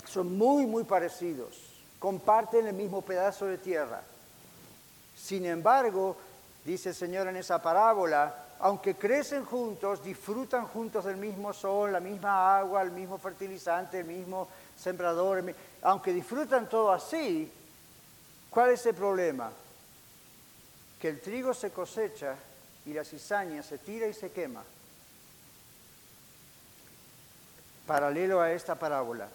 [SPEAKER 2] Son muy, muy parecidos. Comparten el mismo pedazo de tierra. Sin embargo, dice el Señor en esa parábola, aunque crecen juntos, disfrutan juntos del mismo sol, la misma agua, el mismo fertilizante, el mismo sembrador, aunque disfrutan todo así, ¿cuál es el problema? Que el trigo se cosecha y la cizaña se tira y se quema. Paralelo a esta parábola.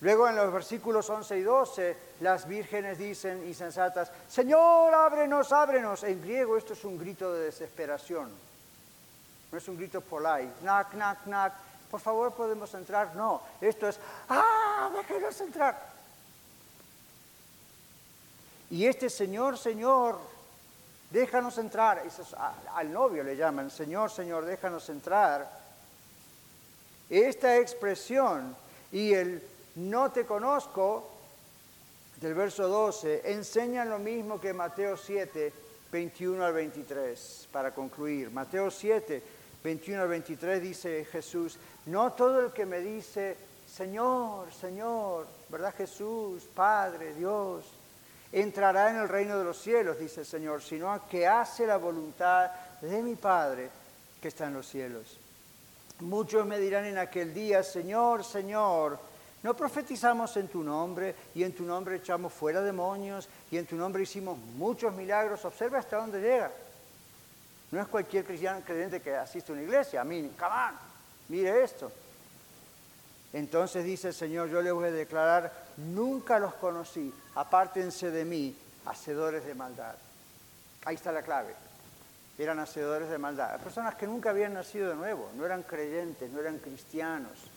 [SPEAKER 2] Luego en los versículos 11 y 12, las vírgenes dicen insensatas, Señor, ábrenos, ábrenos. En griego esto es un grito de desesperación. No es un grito polite, knock, knock, knock, por favor podemos entrar. No, esto es, ah, déjenos entrar. Y este Señor, Señor, déjanos entrar, Eso al novio le llaman, Señor, Señor, déjanos entrar. Esta expresión y el no te conozco del verso 12 enseñan lo mismo que Mateo 7, 21 al 23, para concluir. Mateo 7, 21 al 23 dice Jesús, no todo el que me dice, Señor, Señor, ¿verdad Jesús, Padre, Dios? entrará en el reino de los cielos, dice el Señor, sino a que hace la voluntad de mi Padre que está en los cielos. Muchos me dirán en aquel día, Señor, Señor, no profetizamos en tu nombre y en tu nombre echamos fuera demonios y en tu nombre hicimos muchos milagros. Observa hasta dónde llega. No es cualquier cristiano creyente que asiste a una iglesia. A mí, come on, mire esto. Entonces dice el Señor, yo les voy a declarar, nunca los conocí, apártense de mí, hacedores de maldad. Ahí está la clave. Eran hacedores de maldad. Personas que nunca habían nacido de nuevo, no eran creyentes, no eran cristianos.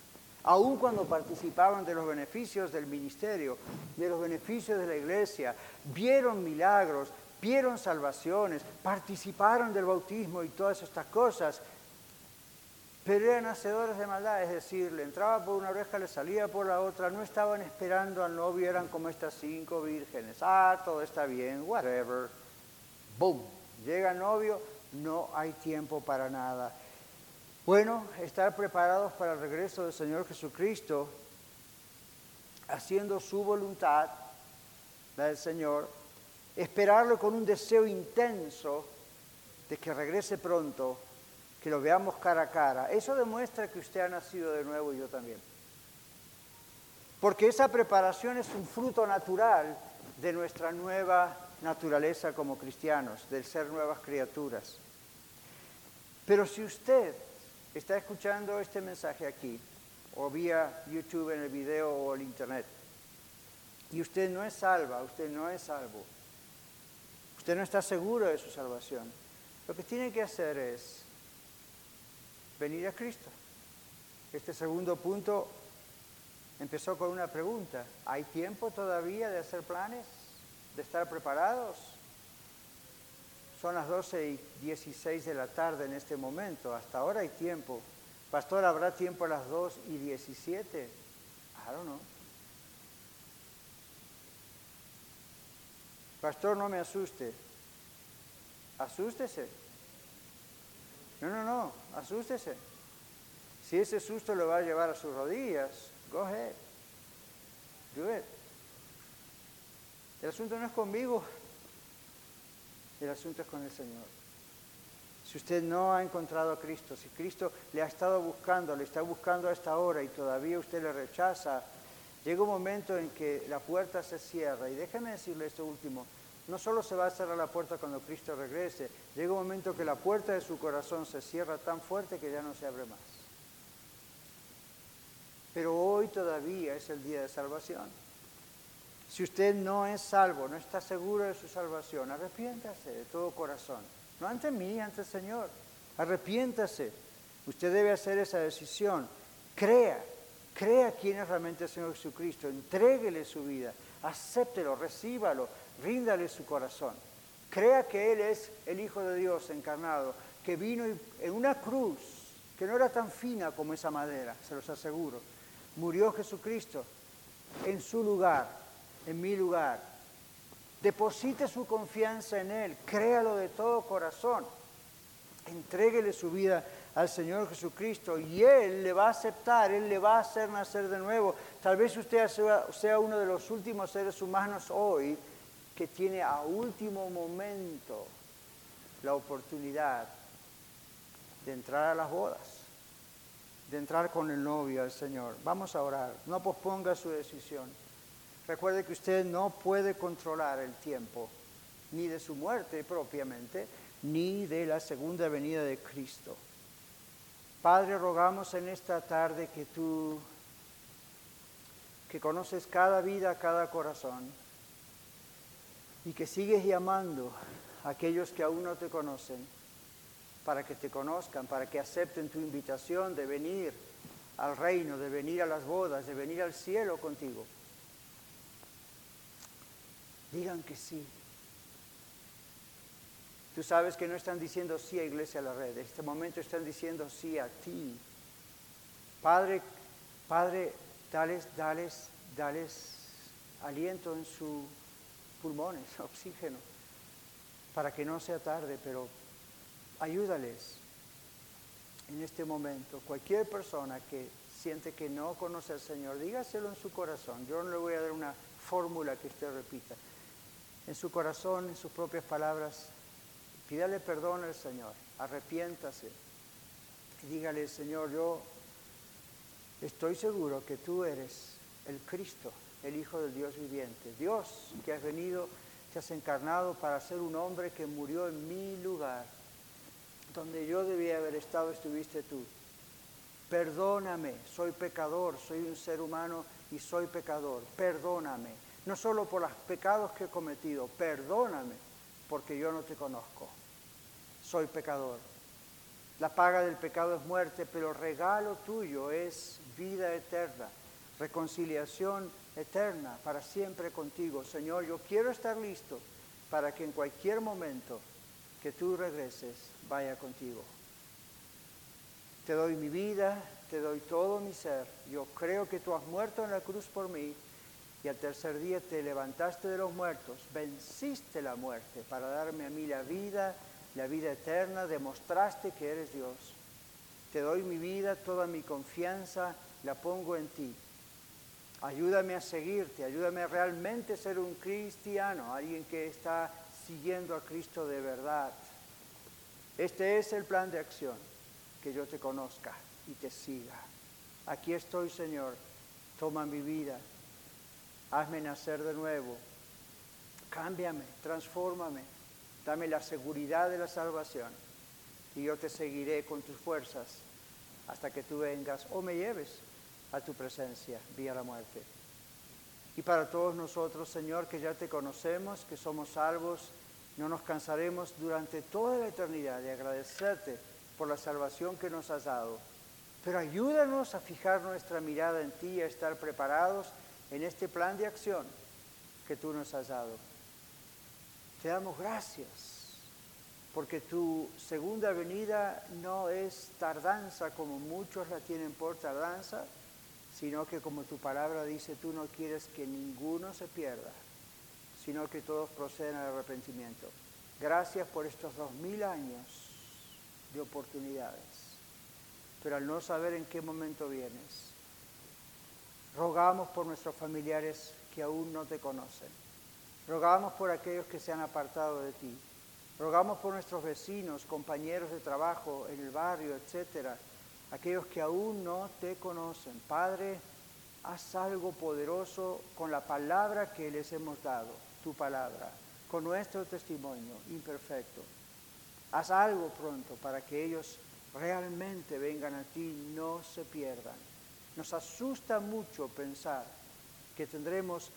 [SPEAKER 2] Aun cuando participaban de los beneficios del ministerio, de los beneficios de la iglesia, vieron milagros, vieron salvaciones, participaron del bautismo y todas estas cosas, pero eran hacedores de maldad, es decir, le entraba por una oreja, le salía por la otra, no estaban esperando al novio, eran como estas cinco vírgenes. Ah, todo está bien, whatever. Boom, llega el novio, no hay tiempo para nada. Bueno, estar preparados para el regreso del Señor Jesucristo, haciendo su voluntad, la del Señor, esperarlo con un deseo intenso de que regrese pronto que lo veamos cara a cara, eso demuestra que usted ha nacido de nuevo y yo también. Porque esa preparación es un fruto natural de nuestra nueva naturaleza como cristianos, del ser nuevas criaturas. Pero si usted está escuchando este mensaje aquí, o vía YouTube en el video o el Internet, y usted no es salva, usted no es salvo, usted no está seguro de su salvación, lo que tiene que hacer es venir a Cristo. Este segundo punto empezó con una pregunta. ¿Hay tiempo todavía de hacer planes? ¿De estar preparados? Son las 12 y 16 de la tarde en este momento. Hasta ahora hay tiempo. Pastor, ¿habrá tiempo a las 2 y 17? I don't know. Pastor, no me asuste. Asústese. No, no, no, asústese. Si ese susto lo va a llevar a sus rodillas, go ahead. Do it. El asunto no es conmigo, el asunto es con el Señor. Si usted no ha encontrado a Cristo, si Cristo le ha estado buscando, le está buscando a esta hora y todavía usted le rechaza, llega un momento en que la puerta se cierra. Y déjeme decirle esto último, no solo se va a cerrar la puerta cuando Cristo regrese, llega un momento que la puerta de su corazón se cierra tan fuerte que ya no se abre más. Pero hoy todavía es el día de salvación. Si usted no es salvo, no está seguro de su salvación, arrepiéntase de todo corazón. No ante mí, ante el Señor. Arrepiéntase. Usted debe hacer esa decisión. Crea, crea quién es realmente el Señor Jesucristo. Entréguele su vida. Acéptelo, recíbalo ríndale su corazón. Crea que Él es el Hijo de Dios encarnado, que vino en una cruz que no era tan fina como esa madera, se los aseguro. Murió Jesucristo en su lugar, en mi lugar. Deposite su confianza en Él, créalo de todo corazón. Entréguele su vida al Señor Jesucristo y Él le va a aceptar, Él le va a hacer nacer de nuevo. Tal vez usted sea uno de los últimos seres humanos hoy que tiene a último momento la oportunidad de entrar a las bodas, de entrar con el novio al Señor. Vamos a orar, no posponga su decisión. Recuerde que usted no puede controlar el tiempo, ni de su muerte propiamente, ni de la segunda venida de Cristo. Padre, rogamos en esta tarde que tú, que conoces cada vida, cada corazón, y que sigues llamando a aquellos que aún no te conocen para que te conozcan, para que acepten tu invitación de venir al reino, de venir a las bodas, de venir al cielo contigo. Digan que sí. Tú sabes que no están diciendo sí a Iglesia a la Red, en este momento están diciendo sí a ti. Padre, Padre, dales, dales, dales aliento en su pulmones, oxígeno, para que no sea tarde, pero ayúdales en este momento. Cualquier persona que siente que no conoce al Señor, dígaselo en su corazón. Yo no le voy a dar una fórmula que usted repita. en su corazón, en sus propias palabras, pídale perdón al Señor, arrepiéntase. Y dígale, Señor, yo estoy seguro que tú eres el Cristo, el Hijo del Dios viviente, Dios que has venido, te has encarnado para ser un hombre que murió en mi lugar, donde yo debía haber estado, estuviste tú. Perdóname, soy pecador, soy un ser humano y soy pecador, perdóname. No solo por los pecados que he cometido, perdóname porque yo no te conozco, soy pecador. La paga del pecado es muerte, pero regalo tuyo es vida eterna, reconciliación eterna para siempre contigo. Señor, yo quiero estar listo para que en cualquier momento que tú regreses vaya contigo. Te doy mi vida, te doy todo mi ser. Yo creo que tú has muerto en la cruz por mí y al tercer día te levantaste de los muertos, venciste la muerte para darme a mí la vida, la vida eterna, demostraste que eres Dios. Te doy mi vida, toda mi confianza la pongo en ti. Ayúdame a seguirte, ayúdame a realmente ser un cristiano, alguien que está siguiendo a Cristo de verdad. Este es el plan de acción, que yo te conozca y te siga. Aquí estoy, Señor, toma mi vida, hazme nacer de nuevo, cámbiame, transfórmame, dame la seguridad de la salvación y yo te seguiré con tus fuerzas hasta que tú vengas o me lleves a tu presencia vía la muerte. Y para todos nosotros, Señor, que ya te conocemos, que somos salvos, no nos cansaremos durante toda la eternidad de agradecerte por la salvación que nos has dado. Pero ayúdanos a fijar nuestra mirada en ti, a estar preparados en este plan de acción que tú nos has dado. Te damos gracias porque tu segunda venida no es tardanza como muchos la tienen por tardanza, sino que como tu palabra dice, tú no quieres que ninguno se pierda, sino que todos procedan al arrepentimiento. Gracias por estos dos mil años de oportunidades, pero al no saber en qué momento vienes, Rogamos por nuestros familiares que aún no te conocen. Rogamos por aquellos que se han apartado de ti. Rogamos por nuestros vecinos, compañeros de trabajo en el barrio, etcétera, aquellos que aún no te conocen. Padre, haz algo poderoso con la palabra que les hemos dado, tu palabra, con nuestro testimonio imperfecto. Haz algo pronto para que ellos realmente vengan a ti, no se pierdan nos asusta mucho pensar que tendremos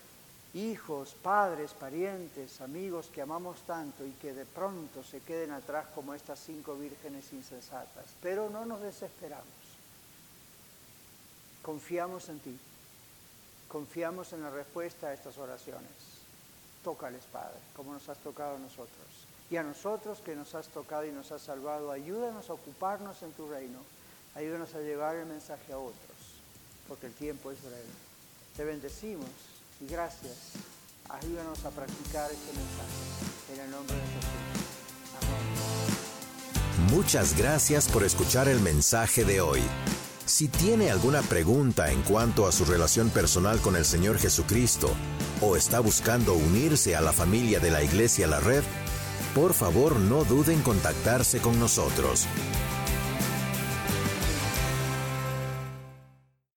[SPEAKER 2] hijos, padres, parientes, amigos que amamos tanto y que de pronto se queden atrás como estas cinco vírgenes insensatas. Pero no nos desesperamos. Confiamos en ti. Confiamos en la respuesta a estas oraciones. Tócales, Padre, como nos has tocado a nosotros. Y a nosotros que nos has tocado y nos has salvado, ayúdanos a ocuparnos en tu reino. Ayúdanos a llevar el mensaje a otros porque el tiempo es breve. Te bendecimos y gracias. Ayúdanos a practicar este mensaje. En el nombre de Jesús. Amén.
[SPEAKER 1] Muchas gracias por escuchar el mensaje de hoy. Si tiene alguna pregunta en cuanto a su relación personal con el Señor Jesucristo o está buscando unirse a la familia de la Iglesia La Red, por favor no duden en contactarse con nosotros.